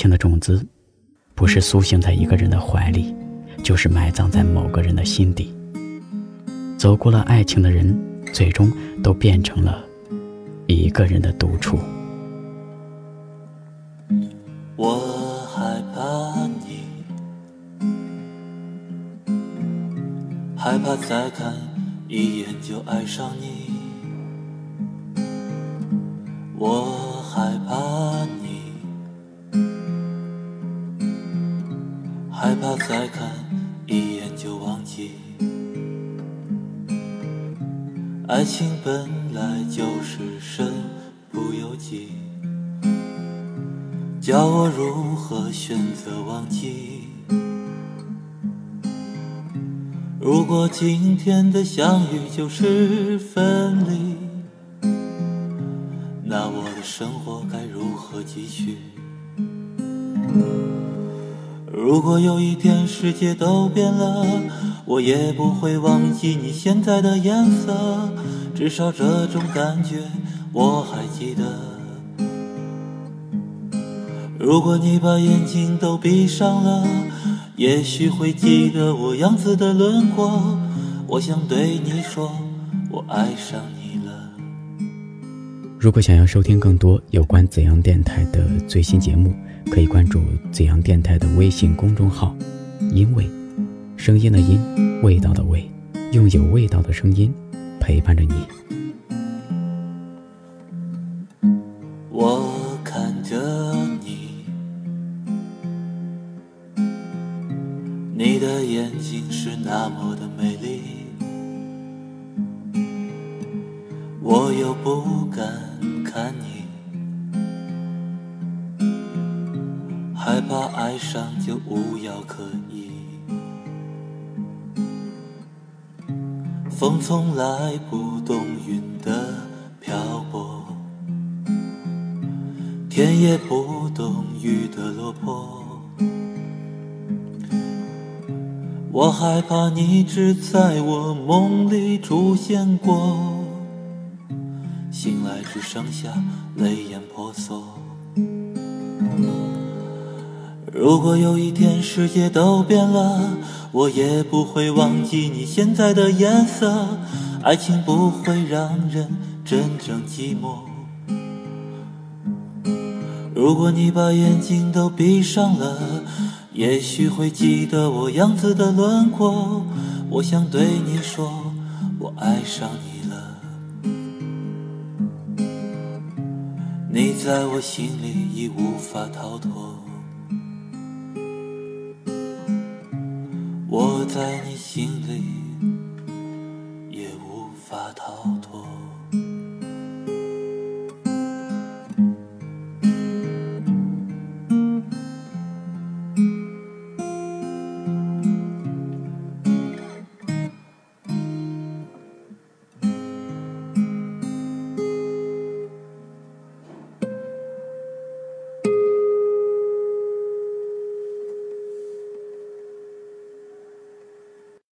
情的种子，不是苏醒在一个人的怀里，就是埋葬在某个人的心底。走过了爱情的人，最终都变成了一个人的独处。我害怕你，害怕再看一眼就爱上你。再看一眼就忘记。爱情本来就是身不由己，叫我如何选择忘记？如果今天的相遇就是分离。那我的生活该如何继续？如果有一天世界都变了，我也不会忘记你现在的颜色，至少这种感觉我还记得。如果你把眼睛都闭上了，也许会记得我样子的轮廓。我想对你说，我爱上你了。如果想要收听更多有关怎样电台的最新节目，可以关注怎样电台的微信公众号“因为”，声音的音，味道的味，用有味道的声音陪伴着你。我看着你，你的眼睛是那么的美丽，我又不敢。看你，爱上就无药可医。风从来不懂云的漂泊，天也不懂雨的落魄。我害怕你只在我梦里出现过。醒来只剩下泪眼婆娑。如果有一天世界都变了，我也不会忘记你现在的颜色。爱情不会让人真正寂寞。如果你把眼睛都闭上了，也许会记得我样子的轮廓。我想对你说，我爱上你了。你在我心里已无法逃脱，我在你心里也无法逃脱。